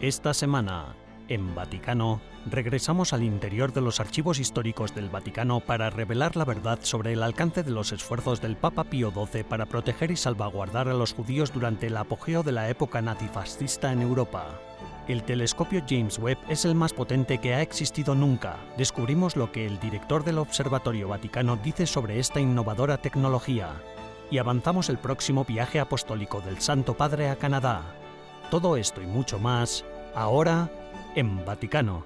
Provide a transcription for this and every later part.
Esta semana, en Vaticano, regresamos al interior de los archivos históricos del Vaticano para revelar la verdad sobre el alcance de los esfuerzos del Papa Pío XII para proteger y salvaguardar a los judíos durante el apogeo de la época nazifascista en Europa. El telescopio James Webb es el más potente que ha existido nunca. Descubrimos lo que el director del Observatorio Vaticano dice sobre esta innovadora tecnología. Y avanzamos el próximo viaje apostólico del Santo Padre a Canadá. Todo esto y mucho más ahora en Vaticano.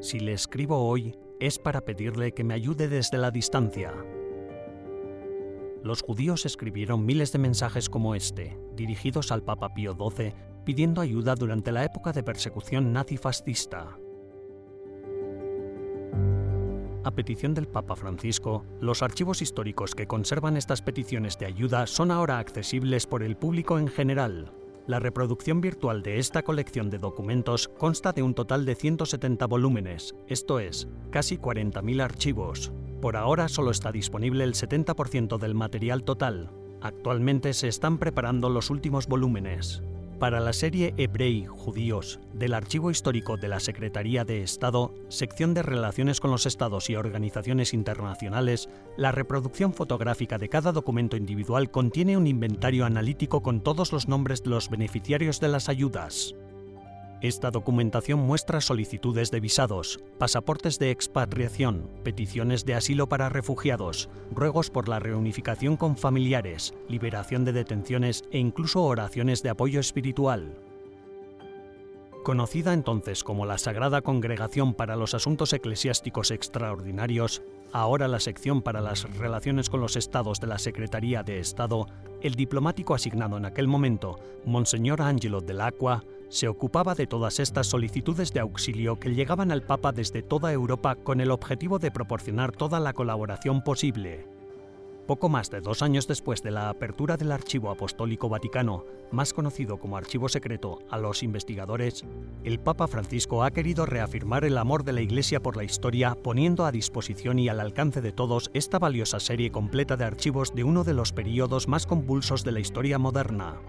Si le escribo hoy es para pedirle que me ayude desde la distancia. Los judíos escribieron miles de mensajes como este, dirigidos al Papa Pío XII, pidiendo ayuda durante la época de persecución nazi-fascista. A petición del Papa Francisco, los archivos históricos que conservan estas peticiones de ayuda son ahora accesibles por el público en general. La reproducción virtual de esta colección de documentos consta de un total de 170 volúmenes, esto es, casi 40.000 archivos. Por ahora solo está disponible el 70% del material total. Actualmente se están preparando los últimos volúmenes. Para la serie Hebrei Judíos del Archivo Histórico de la Secretaría de Estado, sección de Relaciones con los Estados y Organizaciones Internacionales, la reproducción fotográfica de cada documento individual contiene un inventario analítico con todos los nombres de los beneficiarios de las ayudas. Esta documentación muestra solicitudes de visados, pasaportes de expatriación, peticiones de asilo para refugiados, ruegos por la reunificación con familiares, liberación de detenciones e incluso oraciones de apoyo espiritual. Conocida entonces como la Sagrada Congregación para los Asuntos Eclesiásticos Extraordinarios, ahora la sección para las relaciones con los estados de la Secretaría de Estado, el diplomático asignado en aquel momento, Monseñor Angelo Dell'Acqua, se ocupaba de todas estas solicitudes de auxilio que llegaban al Papa desde toda Europa con el objetivo de proporcionar toda la colaboración posible. Poco más de dos años después de la apertura del Archivo Apostólico Vaticano, más conocido como Archivo Secreto, a los investigadores, el Papa Francisco ha querido reafirmar el amor de la Iglesia por la historia, poniendo a disposición y al alcance de todos esta valiosa serie completa de archivos de uno de los períodos más convulsos de la historia moderna.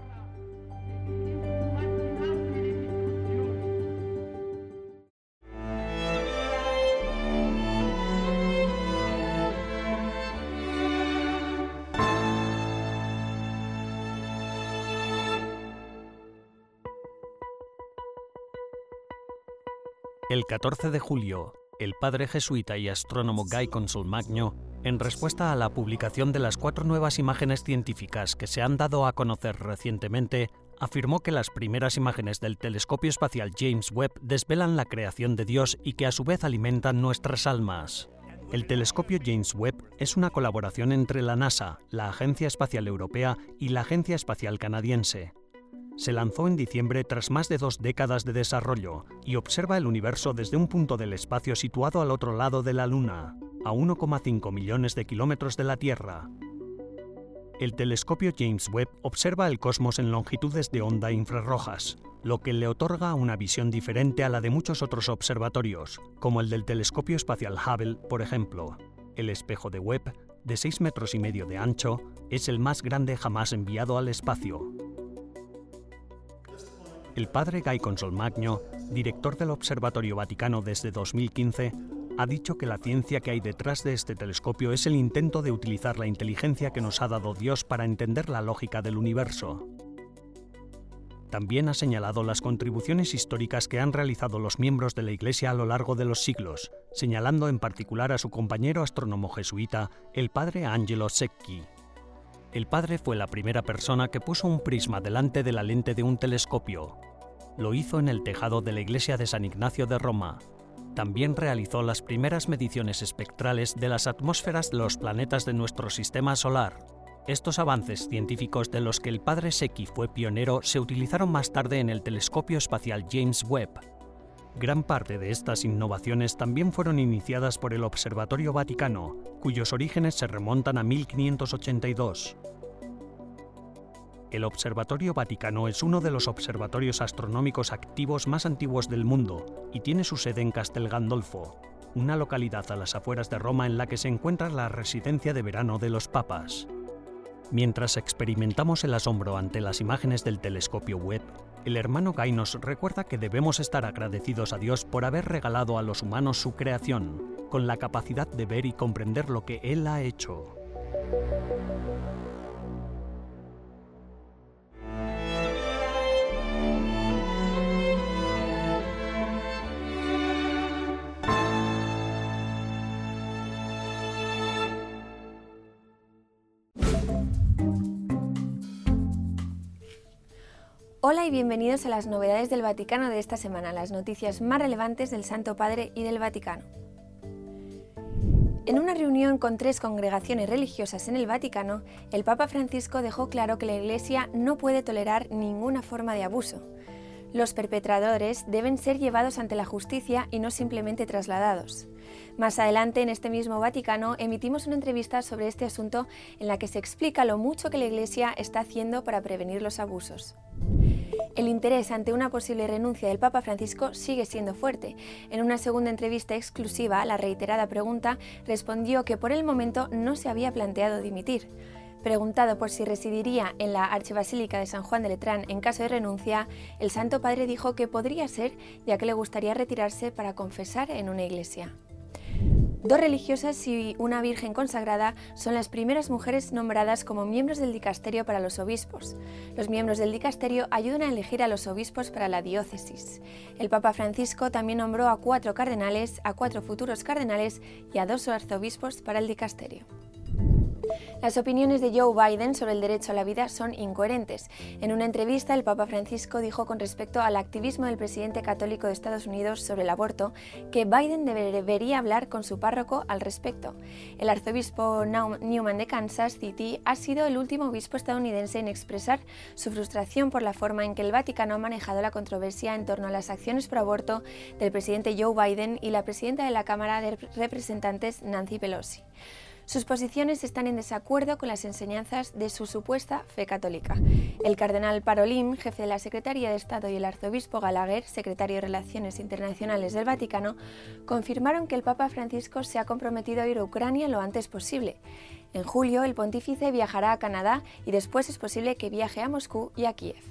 El 14 de julio, el padre jesuita y astrónomo Guy Consolmagno, en respuesta a la publicación de las cuatro nuevas imágenes científicas que se han dado a conocer recientemente, afirmó que las primeras imágenes del telescopio espacial James Webb desvelan la creación de Dios y que a su vez alimentan nuestras almas. El telescopio James Webb es una colaboración entre la NASA, la Agencia Espacial Europea y la Agencia Espacial Canadiense se lanzó en diciembre tras más de dos décadas de desarrollo y observa el universo desde un punto del espacio situado al otro lado de la Luna, a 1,5 millones de kilómetros de la Tierra. El telescopio James Webb observa el cosmos en longitudes de onda infrarrojas, lo que le otorga una visión diferente a la de muchos otros observatorios, como el del telescopio espacial Hubble, por ejemplo. El espejo de Webb, de 6 metros y medio de ancho, es el más grande jamás enviado al espacio, el padre Guy Consolmagno, director del Observatorio Vaticano desde 2015, ha dicho que la ciencia que hay detrás de este telescopio es el intento de utilizar la inteligencia que nos ha dado Dios para entender la lógica del universo. También ha señalado las contribuciones históricas que han realizado los miembros de la Iglesia a lo largo de los siglos, señalando en particular a su compañero astrónomo jesuita, el padre Angelo Secchi. El padre fue la primera persona que puso un prisma delante de la lente de un telescopio. Lo hizo en el tejado de la iglesia de San Ignacio de Roma. También realizó las primeras mediciones espectrales de las atmósferas de los planetas de nuestro sistema solar. Estos avances científicos de los que el padre Secchi fue pionero se utilizaron más tarde en el telescopio espacial James Webb. Gran parte de estas innovaciones también fueron iniciadas por el Observatorio Vaticano, cuyos orígenes se remontan a 1582. El Observatorio Vaticano es uno de los observatorios astronómicos activos más antiguos del mundo y tiene su sede en Castel Gandolfo, una localidad a las afueras de Roma en la que se encuentra la residencia de verano de los papas. Mientras experimentamos el asombro ante las imágenes del telescopio Webb, el hermano Guy nos recuerda que debemos estar agradecidos a Dios por haber regalado a los humanos su creación, con la capacidad de ver y comprender lo que Él ha hecho. Hola y bienvenidos a las novedades del Vaticano de esta semana, las noticias más relevantes del Santo Padre y del Vaticano. En una reunión con tres congregaciones religiosas en el Vaticano, el Papa Francisco dejó claro que la Iglesia no puede tolerar ninguna forma de abuso. Los perpetradores deben ser llevados ante la justicia y no simplemente trasladados. Más adelante, en este mismo Vaticano, emitimos una entrevista sobre este asunto en la que se explica lo mucho que la Iglesia está haciendo para prevenir los abusos. El interés ante una posible renuncia del Papa Francisco sigue siendo fuerte. En una segunda entrevista exclusiva, la reiterada pregunta respondió que por el momento no se había planteado dimitir. Preguntado por si residiría en la Archibasílica de San Juan de Letrán en caso de renuncia, el Santo Padre dijo que podría ser, ya que le gustaría retirarse para confesar en una iglesia. Dos religiosas y una virgen consagrada son las primeras mujeres nombradas como miembros del dicasterio para los obispos. Los miembros del dicasterio ayudan a elegir a los obispos para la diócesis. El Papa Francisco también nombró a cuatro cardenales, a cuatro futuros cardenales y a dos arzobispos para el dicasterio. Las opiniones de Joe Biden sobre el derecho a la vida son incoherentes. En una entrevista, el Papa Francisco dijo con respecto al activismo del presidente católico de Estados Unidos sobre el aborto que Biden debería hablar con su párroco al respecto. El arzobispo Newman de Kansas City ha sido el último obispo estadounidense en expresar su frustración por la forma en que el Vaticano ha manejado la controversia en torno a las acciones pro aborto del presidente Joe Biden y la presidenta de la Cámara de Representantes Nancy Pelosi. Sus posiciones están en desacuerdo con las enseñanzas de su supuesta fe católica. El cardenal Parolin, jefe de la Secretaría de Estado, y el arzobispo Gallagher, secretario de Relaciones Internacionales del Vaticano, confirmaron que el Papa Francisco se ha comprometido a ir a Ucrania lo antes posible. En julio, el pontífice viajará a Canadá y después es posible que viaje a Moscú y a Kiev.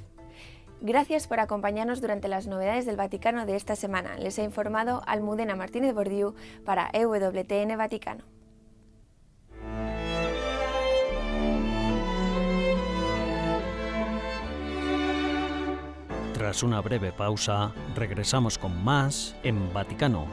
Gracias por acompañarnos durante las novedades del Vaticano de esta semana. Les ha informado Almudena Martínez Bordiú para EWTN Vaticano. Tras una breve pausa, regresamos con más en Vaticano.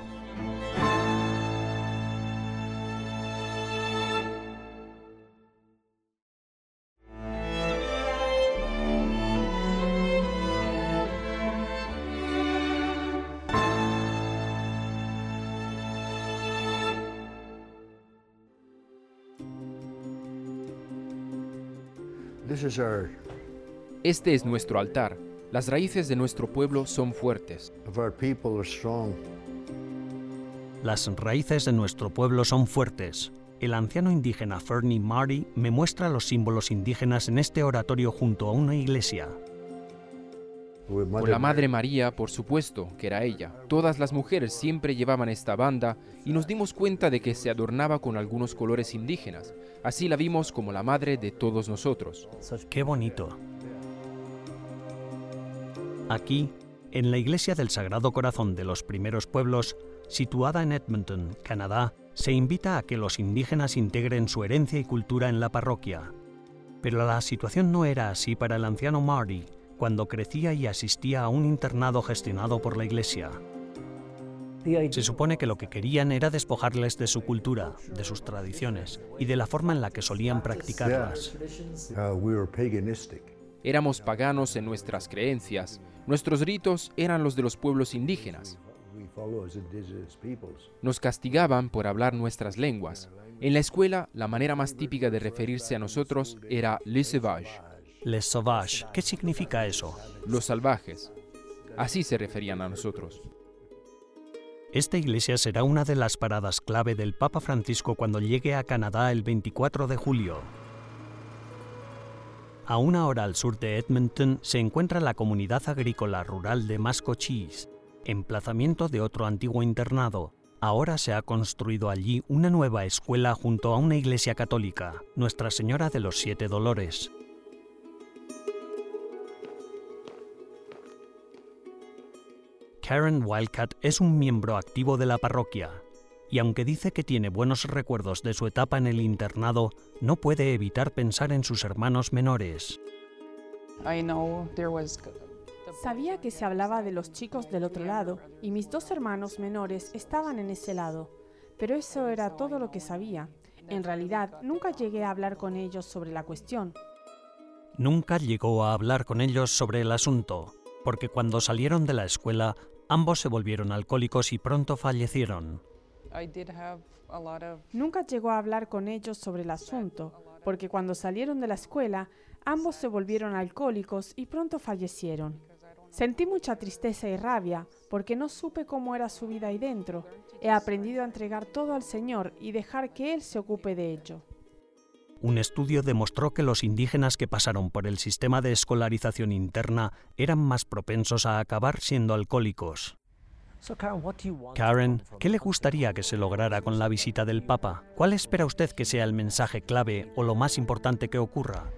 Este es nuestro altar las raíces de nuestro pueblo son fuertes. Las raíces de nuestro pueblo son fuertes. El anciano indígena Fernie Marty me muestra los símbolos indígenas en este oratorio junto a una iglesia. Con la Madre María, por supuesto, que era ella. Todas las mujeres siempre llevaban esta banda y nos dimos cuenta de que se adornaba con algunos colores indígenas. Así la vimos como la madre de todos nosotros. ¡Qué bonito! Aquí, en la Iglesia del Sagrado Corazón de los Primeros Pueblos, situada en Edmonton, Canadá, se invita a que los indígenas integren su herencia y cultura en la parroquia. Pero la situación no era así para el anciano Marty, cuando crecía y asistía a un internado gestionado por la Iglesia. Se supone que lo que querían era despojarles de su cultura, de sus tradiciones y de la forma en la que solían practicarlas. Éramos paganos en nuestras creencias, Nuestros ritos eran los de los pueblos indígenas. Nos castigaban por hablar nuestras lenguas. En la escuela, la manera más típica de referirse a nosotros era les sauvages. Les sauvages, ¿qué significa eso? Los salvajes. Así se referían a nosotros. Esta iglesia será una de las paradas clave del Papa Francisco cuando llegue a Canadá el 24 de julio. A una hora al sur de Edmonton se encuentra la comunidad agrícola rural de Mascochis, emplazamiento de otro antiguo internado. Ahora se ha construido allí una nueva escuela junto a una iglesia católica, Nuestra Señora de los Siete Dolores. Karen Wildcat es un miembro activo de la parroquia y aunque dice que tiene buenos recuerdos de su etapa en el internado, no puede evitar pensar en sus hermanos menores. Sabía que se hablaba de los chicos del otro lado y mis dos hermanos menores estaban en ese lado, pero eso era todo lo que sabía. En realidad, nunca llegué a hablar con ellos sobre la cuestión. Nunca llegó a hablar con ellos sobre el asunto, porque cuando salieron de la escuela, ambos se volvieron alcohólicos y pronto fallecieron. Nunca llegó a hablar con ellos sobre el asunto, porque cuando salieron de la escuela, ambos se volvieron alcohólicos y pronto fallecieron. Sentí mucha tristeza y rabia porque no supe cómo era su vida ahí dentro. He aprendido a entregar todo al Señor y dejar que Él se ocupe de ello. Un estudio demostró que los indígenas que pasaron por el sistema de escolarización interna eran más propensos a acabar siendo alcohólicos. Karen, ¿qué le gustaría que se lograra con la visita del Papa? ¿Cuál espera usted que sea el mensaje clave o lo más importante que ocurra?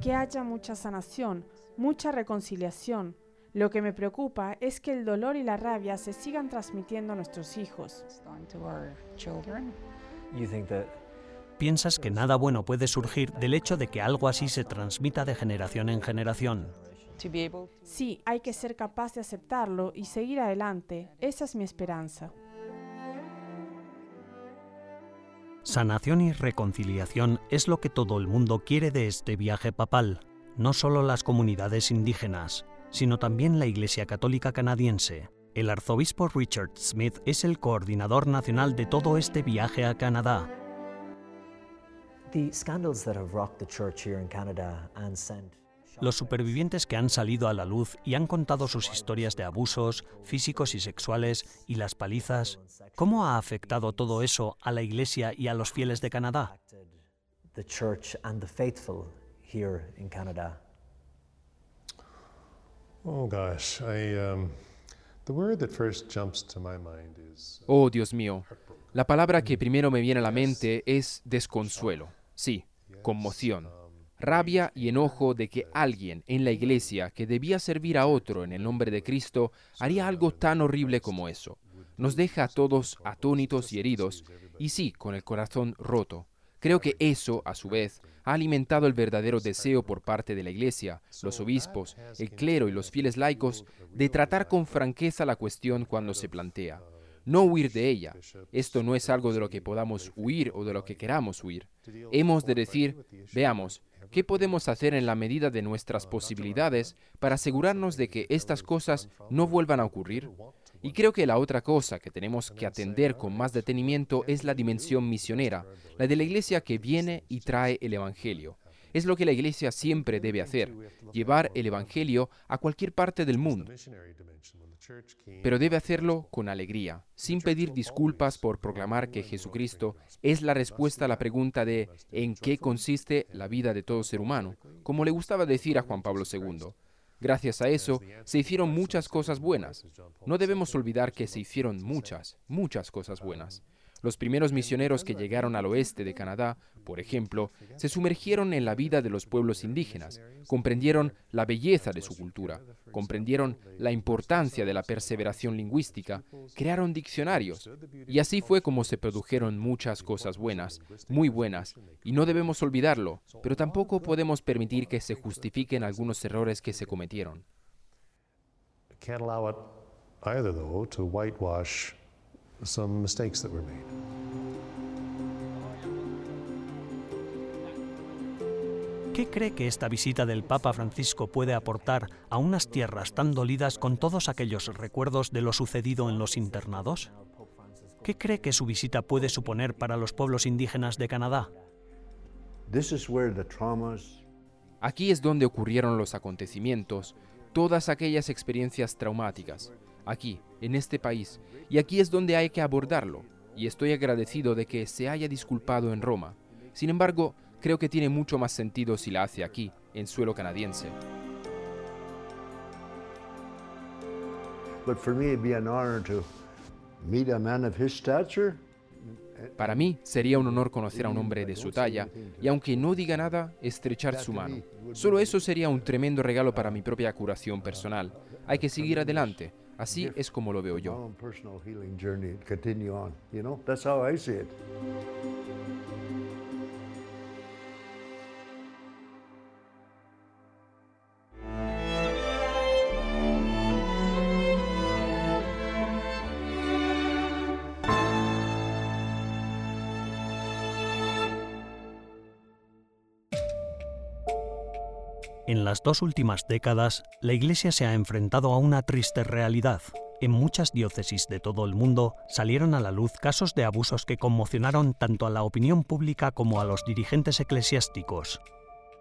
Que haya mucha sanación, mucha reconciliación. Lo que me preocupa es que el dolor y la rabia se sigan transmitiendo a nuestros hijos. ¿Piensas que nada bueno puede surgir del hecho de que algo así se transmita de generación en generación? Sí, hay que ser capaz de aceptarlo y seguir adelante. Esa es mi esperanza. Sanación y reconciliación es lo que todo el mundo quiere de este viaje papal, no solo las comunidades indígenas, sino también la Iglesia Católica Canadiense. El arzobispo Richard Smith es el coordinador nacional de todo este viaje a Canadá. Los supervivientes que han salido a la luz y han contado sus historias de abusos físicos y sexuales y las palizas, ¿cómo ha afectado todo eso a la Iglesia y a los fieles de Canadá? Oh, Dios mío. La palabra que primero me viene a la mente es desconsuelo. Sí, conmoción rabia y enojo de que alguien en la iglesia que debía servir a otro en el nombre de Cristo haría algo tan horrible como eso. Nos deja a todos atónitos y heridos, y sí, con el corazón roto. Creo que eso, a su vez, ha alimentado el verdadero deseo por parte de la Iglesia, los obispos, el clero y los fieles laicos de tratar con franqueza la cuestión cuando se plantea. No huir de ella. Esto no es algo de lo que podamos huir o de lo que queramos huir. Hemos de decir, veamos, ¿Qué podemos hacer en la medida de nuestras posibilidades para asegurarnos de que estas cosas no vuelvan a ocurrir? Y creo que la otra cosa que tenemos que atender con más detenimiento es la dimensión misionera, la de la iglesia que viene y trae el Evangelio. Es lo que la iglesia siempre debe hacer, llevar el Evangelio a cualquier parte del mundo pero debe hacerlo con alegría, sin pedir disculpas por proclamar que Jesucristo es la respuesta a la pregunta de ¿en qué consiste la vida de todo ser humano? como le gustaba decir a Juan Pablo II. Gracias a eso se hicieron muchas cosas buenas. No debemos olvidar que se hicieron muchas, muchas cosas buenas. Los primeros misioneros que llegaron al oeste de Canadá, por ejemplo, se sumergieron en la vida de los pueblos indígenas, comprendieron la belleza de su cultura, comprendieron la importancia de la perseveración lingüística, crearon diccionarios, y así fue como se produjeron muchas cosas buenas, muy buenas, y no debemos olvidarlo, pero tampoco podemos permitir que se justifiquen algunos errores que se cometieron. Some mistakes that were made. ¿Qué cree que esta visita del Papa Francisco puede aportar a unas tierras tan dolidas con todos aquellos recuerdos de lo sucedido en los internados? ¿Qué cree que su visita puede suponer para los pueblos indígenas de Canadá? Aquí es donde ocurrieron los acontecimientos, todas aquellas experiencias traumáticas, aquí, en este país, y aquí es donde hay que abordarlo, y estoy agradecido de que se haya disculpado en Roma. Sin embargo, creo que tiene mucho más sentido si la hace aquí, en suelo canadiense. Para mí sería un honor conocer a un hombre de su talla y aunque no diga nada, estrechar su mano. Solo eso sería un tremendo regalo para mi propia curación personal. Hay que seguir adelante. Así es como lo veo yo. En las dos últimas décadas, la Iglesia se ha enfrentado a una triste realidad. En muchas diócesis de todo el mundo salieron a la luz casos de abusos que conmocionaron tanto a la opinión pública como a los dirigentes eclesiásticos.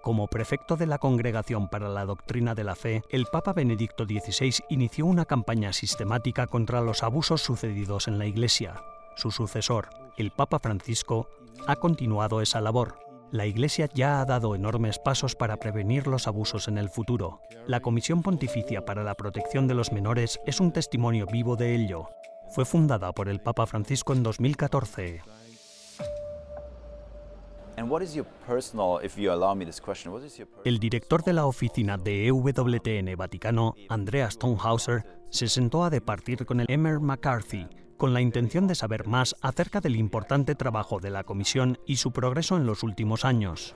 Como prefecto de la Congregación para la Doctrina de la Fe, el Papa Benedicto XVI inició una campaña sistemática contra los abusos sucedidos en la Iglesia. Su sucesor, el Papa Francisco, ha continuado esa labor, la Iglesia ya ha dado enormes pasos para prevenir los abusos en el futuro. La Comisión Pontificia para la Protección de los Menores es un testimonio vivo de ello. Fue fundada por el Papa Francisco en 2014. El director de la oficina de EWTN Vaticano, Andreas Tonhauser, se sentó a departir con el Emer McCarthy, con la intención de saber más acerca del importante trabajo de la Comisión y su progreso en los últimos años.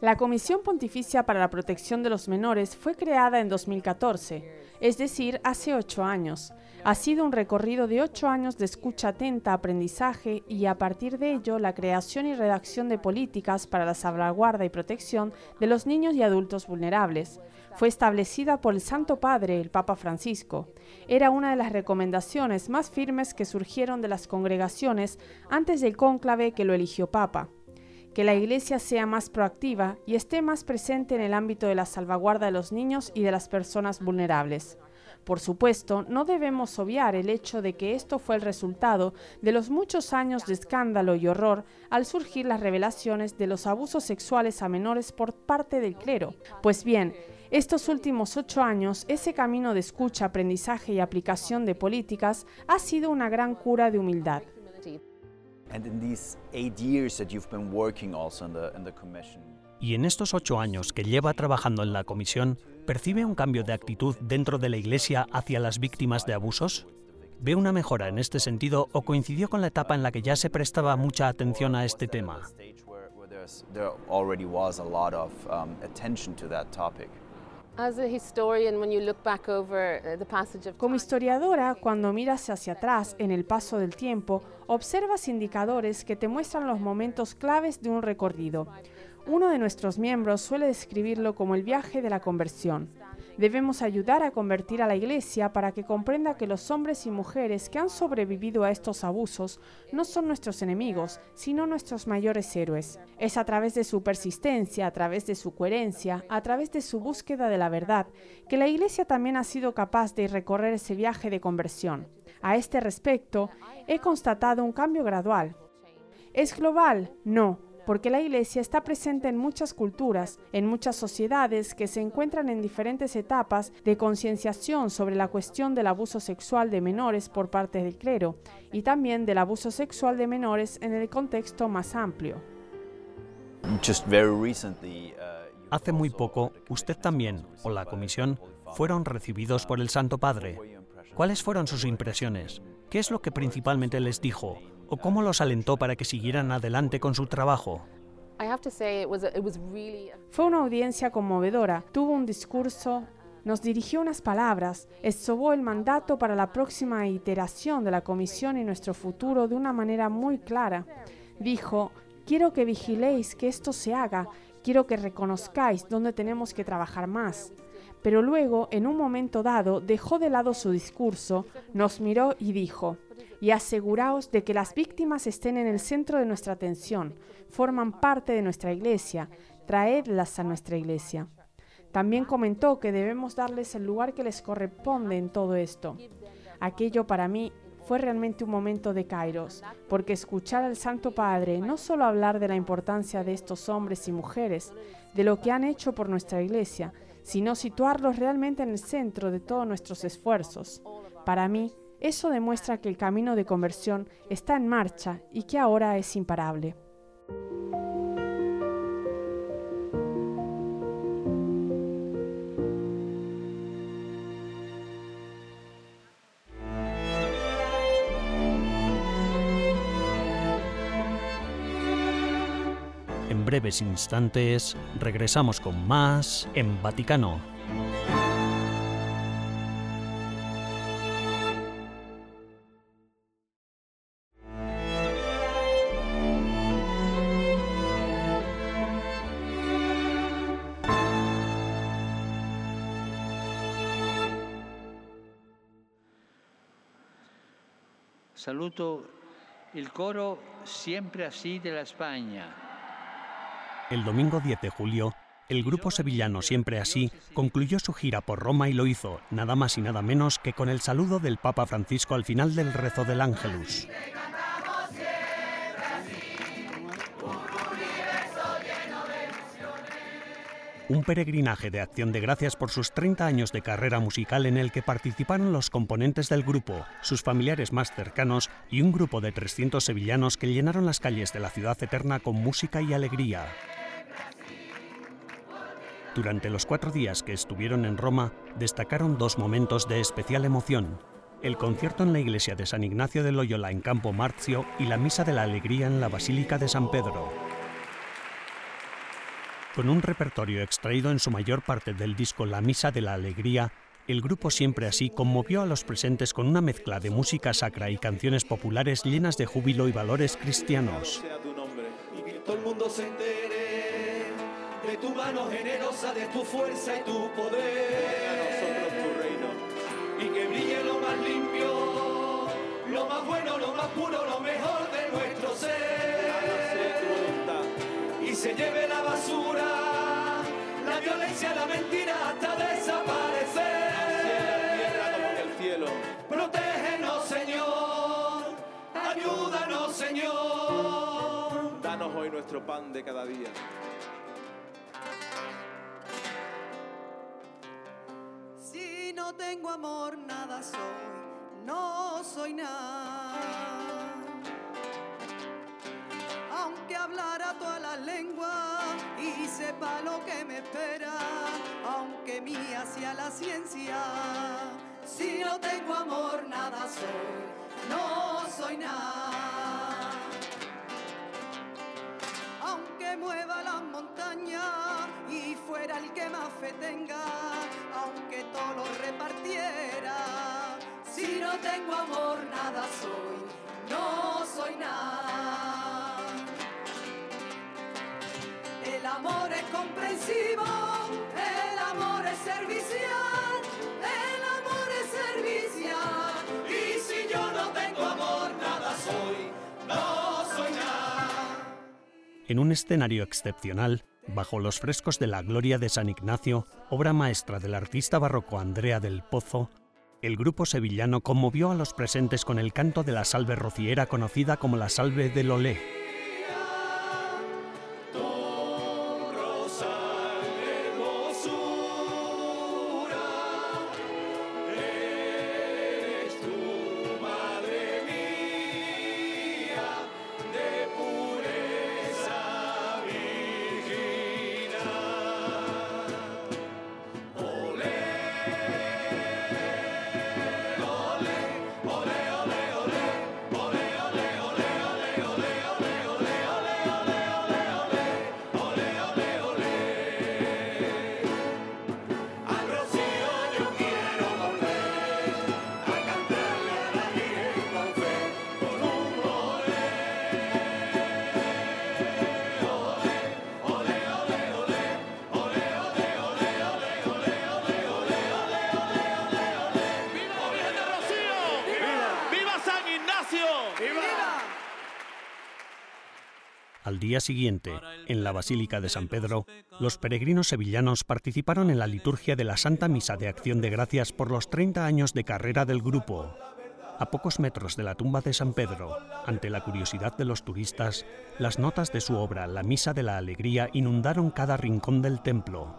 La Comisión Pontificia para la Protección de los Menores fue creada en 2014, es decir, hace ocho años. Ha sido un recorrido de ocho años de escucha atenta, aprendizaje y a partir de ello la creación y redacción de políticas para la salvaguarda y protección de los niños y adultos vulnerables fue establecida por el Santo Padre, el Papa Francisco. Era una de las recomendaciones más firmes que surgieron de las congregaciones antes del cónclave que lo eligió Papa. Que la Iglesia sea más proactiva y esté más presente en el ámbito de la salvaguarda de los niños y de las personas vulnerables. Por supuesto, no debemos obviar el hecho de que esto fue el resultado de los muchos años de escándalo y horror al surgir las revelaciones de los abusos sexuales a menores por parte del clero. Pues bien, estos últimos ocho años, ese camino de escucha, aprendizaje y aplicación de políticas ha sido una gran cura de humildad. Y en estos ocho años que lleva trabajando en la comisión, ¿percibe un cambio de actitud dentro de la Iglesia hacia las víctimas de abusos? ¿Ve una mejora en este sentido o coincidió con la etapa en la que ya se prestaba mucha atención a este tema? Como historiadora, cuando miras hacia atrás en el paso del tiempo, observas indicadores que te muestran los momentos claves de un recorrido. Uno de nuestros miembros suele describirlo como el viaje de la conversión. Debemos ayudar a convertir a la Iglesia para que comprenda que los hombres y mujeres que han sobrevivido a estos abusos no son nuestros enemigos, sino nuestros mayores héroes. Es a través de su persistencia, a través de su coherencia, a través de su búsqueda de la verdad, que la Iglesia también ha sido capaz de recorrer ese viaje de conversión. A este respecto, he constatado un cambio gradual. ¿Es global? No porque la Iglesia está presente en muchas culturas, en muchas sociedades que se encuentran en diferentes etapas de concienciación sobre la cuestión del abuso sexual de menores por parte del clero y también del abuso sexual de menores en el contexto más amplio. Uh, Hace muy poco, usted también, o la Comisión, fueron recibidos por el Santo Padre. ¿Cuáles fueron sus impresiones? ¿Qué es lo que principalmente les dijo? O cómo los alentó para que siguieran adelante con su trabajo? Fue una audiencia conmovedora. Tuvo un discurso, nos dirigió unas palabras, esobó el mandato para la próxima iteración de la comisión y nuestro futuro de una manera muy clara. Dijo, Quiero que vigiléis que esto se haga, quiero que reconozcáis dónde tenemos que trabajar más. Pero luego, en un momento dado, dejó de lado su discurso, nos miró y dijo, y aseguraos de que las víctimas estén en el centro de nuestra atención, forman parte de nuestra iglesia, traedlas a nuestra iglesia. También comentó que debemos darles el lugar que les corresponde en todo esto. Aquello para mí fue realmente un momento de Kairos, porque escuchar al Santo Padre no solo hablar de la importancia de estos hombres y mujeres, de lo que han hecho por nuestra iglesia, sino situarlos realmente en el centro de todos nuestros esfuerzos. Para mí, eso demuestra que el camino de conversión está en marcha y que ahora es imparable. En breves instantes regresamos con más en Vaticano. Saluto el coro Siempre así de la España. El domingo 10 de julio, el grupo sevillano Siempre Así concluyó su gira por Roma y lo hizo nada más y nada menos que con el saludo del Papa Francisco al final del rezo del Ángelus. Un peregrinaje de acción de gracias por sus 30 años de carrera musical en el que participaron los componentes del grupo, sus familiares más cercanos y un grupo de 300 sevillanos que llenaron las calles de la ciudad eterna con música y alegría. Durante los cuatro días que estuvieron en Roma, destacaron dos momentos de especial emoción. El concierto en la iglesia de San Ignacio de Loyola en Campo Marzio y la Misa de la Alegría en la Basílica de San Pedro. Con un repertorio extraído en su mayor parte del disco La Misa de la Alegría, el grupo siempre así conmovió a los presentes con una mezcla de música sacra y canciones populares llenas de júbilo y valores cristianos. todo el mundo se entere de tu mano generosa, de tu fuerza y tu poder. Y que brille lo más limpio, lo más bueno, lo más puro, se lleve la basura, la violencia, la mentira hasta desaparecer. el cielo. Protégenos, Señor, ayúdanos, Señor. Danos hoy nuestro pan de cada día. Si no tengo amor, nada soy, no soy nada aunque hablara y sepa lo que me espera, aunque mía sea la ciencia. Si no tengo amor, nada soy, no soy nada. Aunque mueva las montañas y fuera el que más fe tenga, aunque todo lo repartiera. Si no tengo amor, nada soy, no soy nada. Amor es comprensivo, el amor es servicial, el amor es servicial. Y si yo no tengo amor, nada soy, no soy nada. En un escenario excepcional, bajo los frescos de la Gloria de San Ignacio, obra maestra del artista barroco Andrea del Pozo, el grupo sevillano conmovió a los presentes con el canto de la salve rociera conocida como la salve del Olé. Día siguiente, en la Basílica de San Pedro, los peregrinos sevillanos participaron en la liturgia de la Santa Misa de Acción de Gracias por los 30 años de carrera del grupo. A pocos metros de la tumba de San Pedro, ante la curiosidad de los turistas, las notas de su obra La Misa de la Alegría inundaron cada rincón del templo.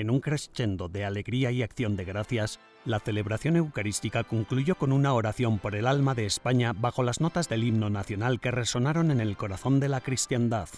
En un crescendo de alegría y acción de gracias, la celebración eucarística concluyó con una oración por el alma de España bajo las notas del himno nacional que resonaron en el corazón de la cristiandad.